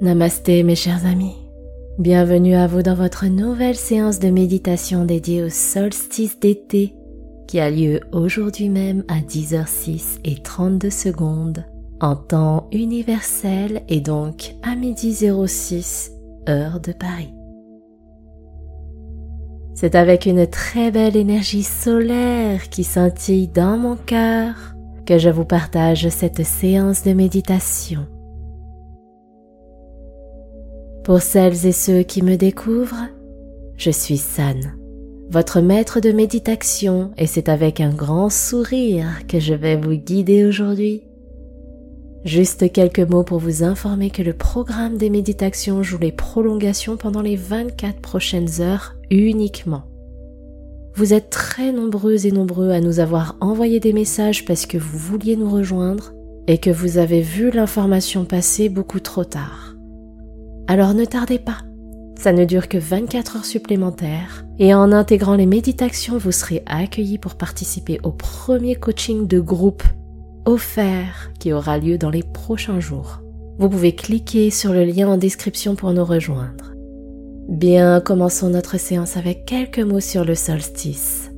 Namasté mes chers amis. Bienvenue à vous dans votre nouvelle séance de méditation dédiée au solstice d'été qui a lieu aujourd'hui même à 10h06 et 32 secondes en temps universel et donc à midi 06 heure de Paris. C'est avec une très belle énergie solaire qui scintille dans mon cœur que je vous partage cette séance de méditation. Pour celles et ceux qui me découvrent, je suis San, votre maître de méditation, et c'est avec un grand sourire que je vais vous guider aujourd'hui. Juste quelques mots pour vous informer que le programme des méditations joue les prolongations pendant les 24 prochaines heures uniquement. Vous êtes très nombreux et nombreux à nous avoir envoyé des messages parce que vous vouliez nous rejoindre et que vous avez vu l'information passer beaucoup trop tard. Alors ne tardez pas. Ça ne dure que 24 heures supplémentaires et en intégrant les méditations, vous serez accueilli pour participer au premier coaching de groupe offert qui aura lieu dans les prochains jours. Vous pouvez cliquer sur le lien en description pour nous rejoindre. Bien, commençons notre séance avec quelques mots sur le solstice.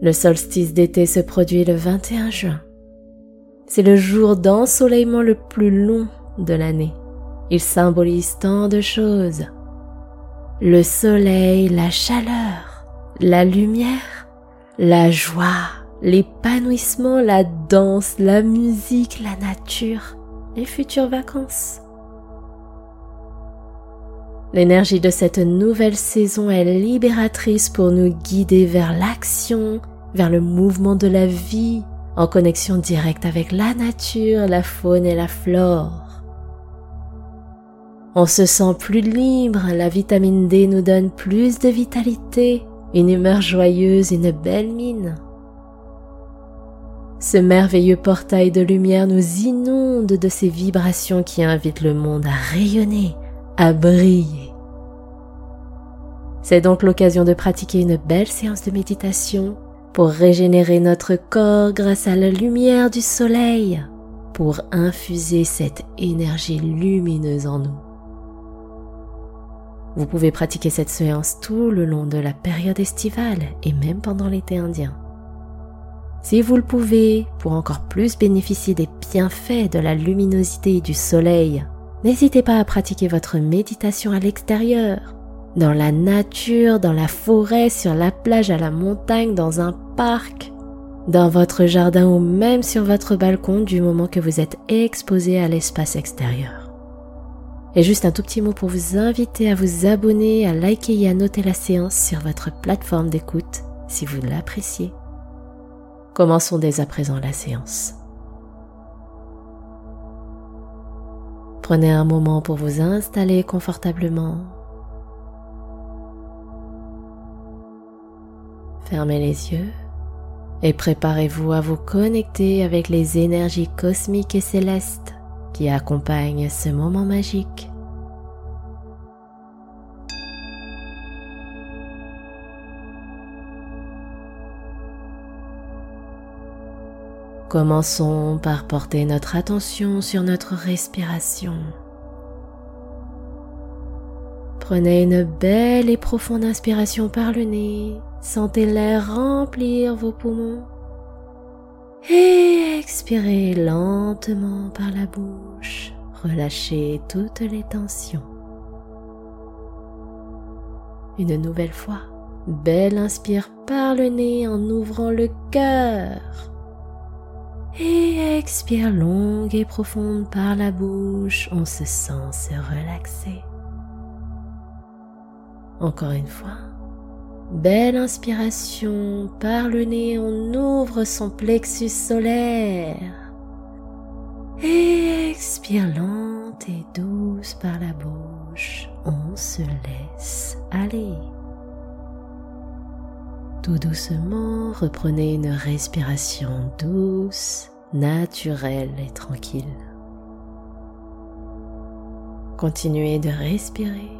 Le solstice d'été se produit le 21 juin. C'est le jour d'ensoleillement le plus long de l'année il symbolise tant de choses. Le soleil, la chaleur, la lumière, la joie, l'épanouissement, la danse, la musique, la nature, les futures vacances. L'énergie de cette nouvelle saison est libératrice pour nous guider vers l'action, vers le mouvement de la vie, en connexion directe avec la nature, la faune et la flore. On se sent plus libre, la vitamine D nous donne plus de vitalité, une humeur joyeuse, une belle mine. Ce merveilleux portail de lumière nous inonde de ces vibrations qui invitent le monde à rayonner, à briller. C'est donc l'occasion de pratiquer une belle séance de méditation pour régénérer notre corps grâce à la lumière du soleil, pour infuser cette énergie lumineuse en nous. Vous pouvez pratiquer cette séance tout le long de la période estivale et même pendant l'été indien. Si vous le pouvez, pour encore plus bénéficier des bienfaits de la luminosité du soleil, n'hésitez pas à pratiquer votre méditation à l'extérieur, dans la nature, dans la forêt, sur la plage, à la montagne, dans un parc, dans votre jardin ou même sur votre balcon du moment que vous êtes exposé à l'espace extérieur. Et juste un tout petit mot pour vous inviter à vous abonner, à liker et à noter la séance sur votre plateforme d'écoute si vous l'appréciez. Commençons dès à présent la séance. Prenez un moment pour vous installer confortablement. Fermez les yeux et préparez-vous à vous connecter avec les énergies cosmiques et célestes qui accompagne ce moment magique. Commençons par porter notre attention sur notre respiration. Prenez une belle et profonde inspiration par le nez. Sentez l'air remplir vos poumons. Et expirez lentement par la bouche. Relâchez toutes les tensions. Une nouvelle fois, belle inspire par le nez en ouvrant le cœur. Et expire longue et profonde par la bouche, on se sent se relaxer. Encore une fois. Belle inspiration, par le nez on ouvre son plexus solaire. Et expire lente et douce par la bouche, on se laisse aller. Tout doucement, reprenez une respiration douce, naturelle et tranquille. Continuez de respirer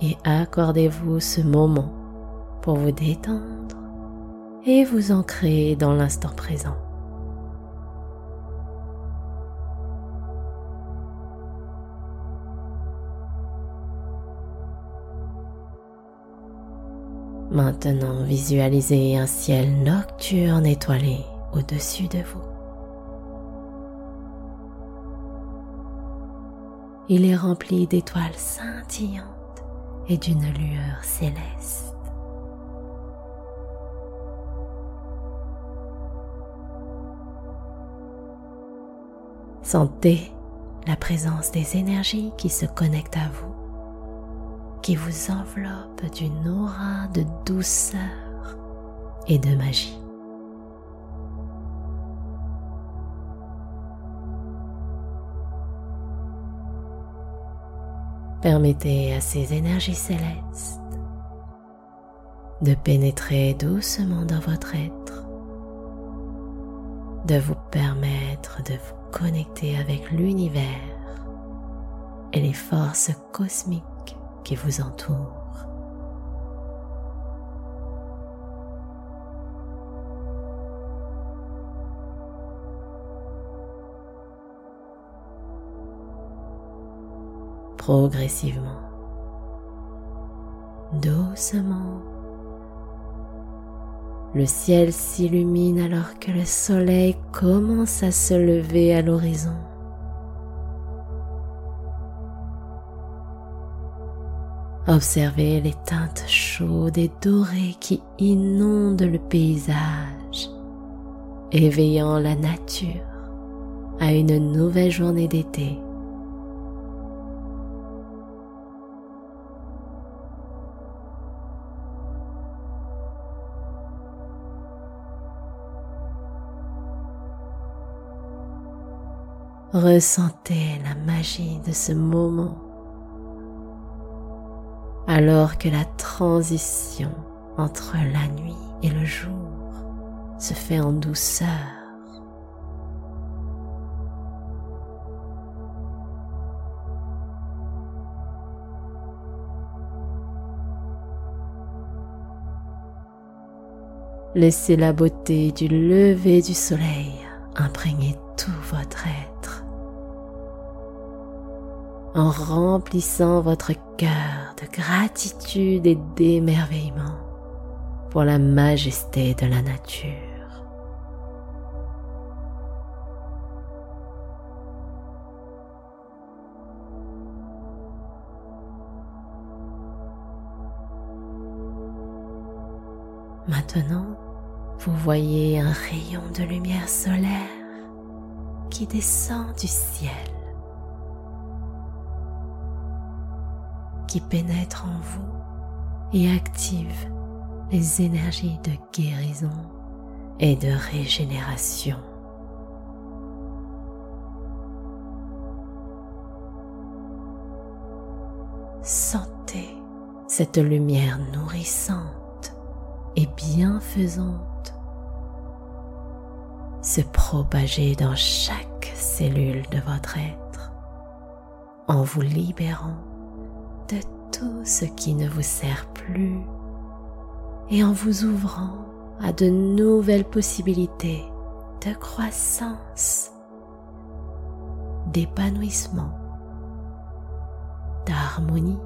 et accordez-vous ce moment pour vous détendre et vous ancrer dans l'instant présent. Maintenant, visualisez un ciel nocturne étoilé au-dessus de vous. Il est rempli d'étoiles scintillantes et d'une lueur céleste. Sentez la présence des énergies qui se connectent à vous qui vous enveloppe d'une aura de douceur et de magie. Permettez à ces énergies célestes de pénétrer doucement dans votre être, de vous permettre de vous connecter avec l'univers et les forces cosmiques qui vous entoure. Progressivement, doucement, le ciel s'illumine alors que le soleil commence à se lever à l'horizon. Observez les teintes chaudes et dorées qui inondent le paysage, éveillant la nature à une nouvelle journée d'été. Ressentez la magie de ce moment alors que la transition entre la nuit et le jour se fait en douceur. Laissez la beauté du lever du soleil imprégner tout votre être en remplissant votre cœur de gratitude et d'émerveillement pour la majesté de la nature. Maintenant, vous voyez un rayon de lumière solaire qui descend du ciel pénètre en vous et active les énergies de guérison et de régénération. Sentez cette lumière nourrissante et bienfaisante se propager dans chaque cellule de votre être en vous libérant tout ce qui ne vous sert plus et en vous ouvrant à de nouvelles possibilités de croissance, d'épanouissement, d'harmonie.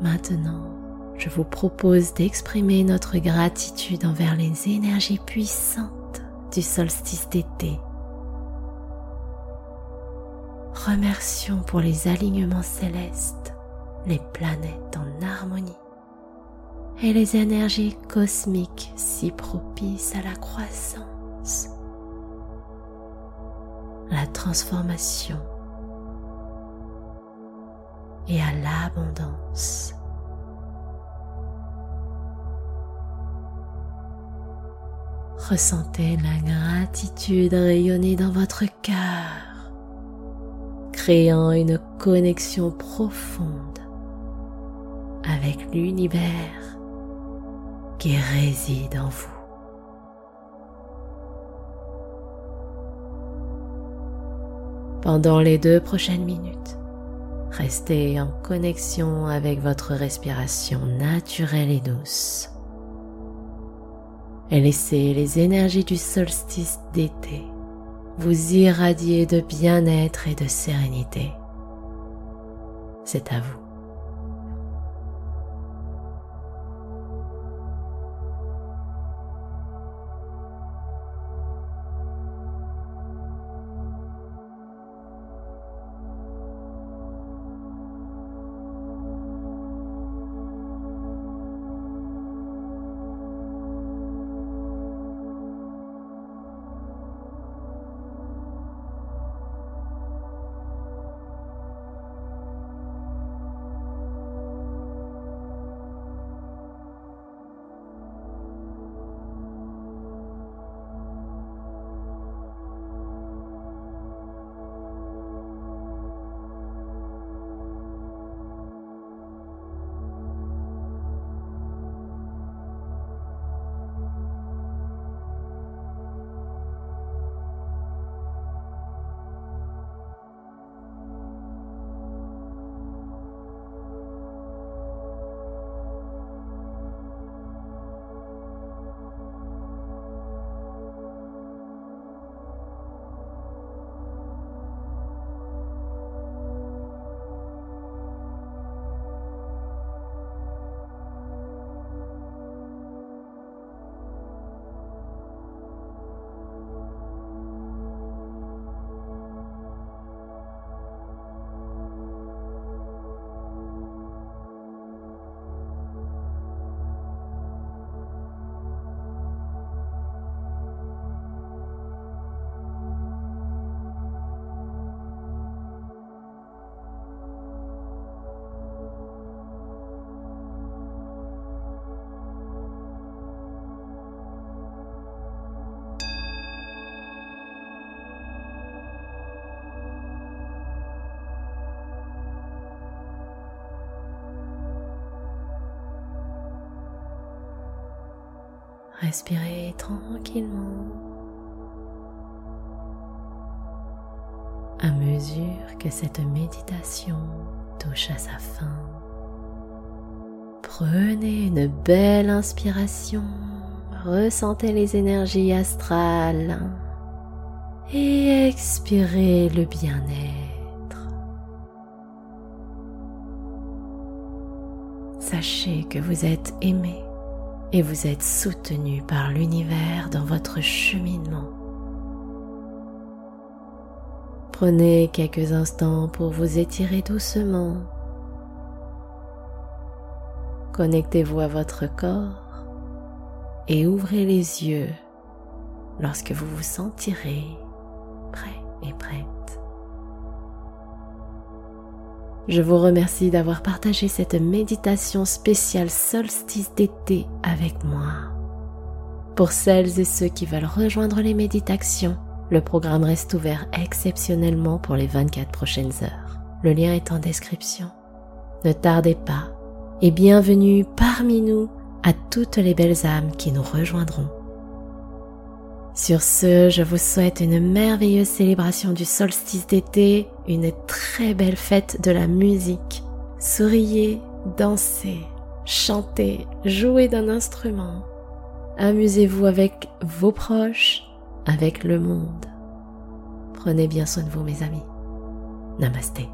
Maintenant, je vous propose d'exprimer notre gratitude envers les énergies puissantes du solstice d'été. Remercions pour les alignements célestes, les planètes en harmonie et les énergies cosmiques si propices à la croissance, la transformation et à l'abondance. Ressentez la gratitude rayonner dans votre cœur, créant une connexion profonde avec l'univers qui réside en vous. Pendant les deux prochaines minutes, restez en connexion avec votre respiration naturelle et douce et laissez les énergies du solstice d'été vous irradier de bien-être et de sérénité. C'est à vous. Respirez tranquillement. À mesure que cette méditation touche à sa fin, prenez une belle inspiration, ressentez les énergies astrales et expirez le bien-être. Sachez que vous êtes aimé et vous êtes soutenu par l'univers dans votre cheminement. Prenez quelques instants pour vous étirer doucement. Connectez-vous à votre corps et ouvrez les yeux lorsque vous vous sentirez prêt et prête. Je vous remercie d'avoir partagé cette méditation spéciale solstice d'été avec moi. Pour celles et ceux qui veulent rejoindre les méditations, le programme reste ouvert exceptionnellement pour les 24 prochaines heures. Le lien est en description. Ne tardez pas et bienvenue parmi nous à toutes les belles âmes qui nous rejoindront. Sur ce, je vous souhaite une merveilleuse célébration du solstice d'été, une très belle fête de la musique. Souriez, dansez, chantez, jouez d'un instrument. Amusez-vous avec vos proches, avec le monde. Prenez bien soin de vous mes amis. Namasté.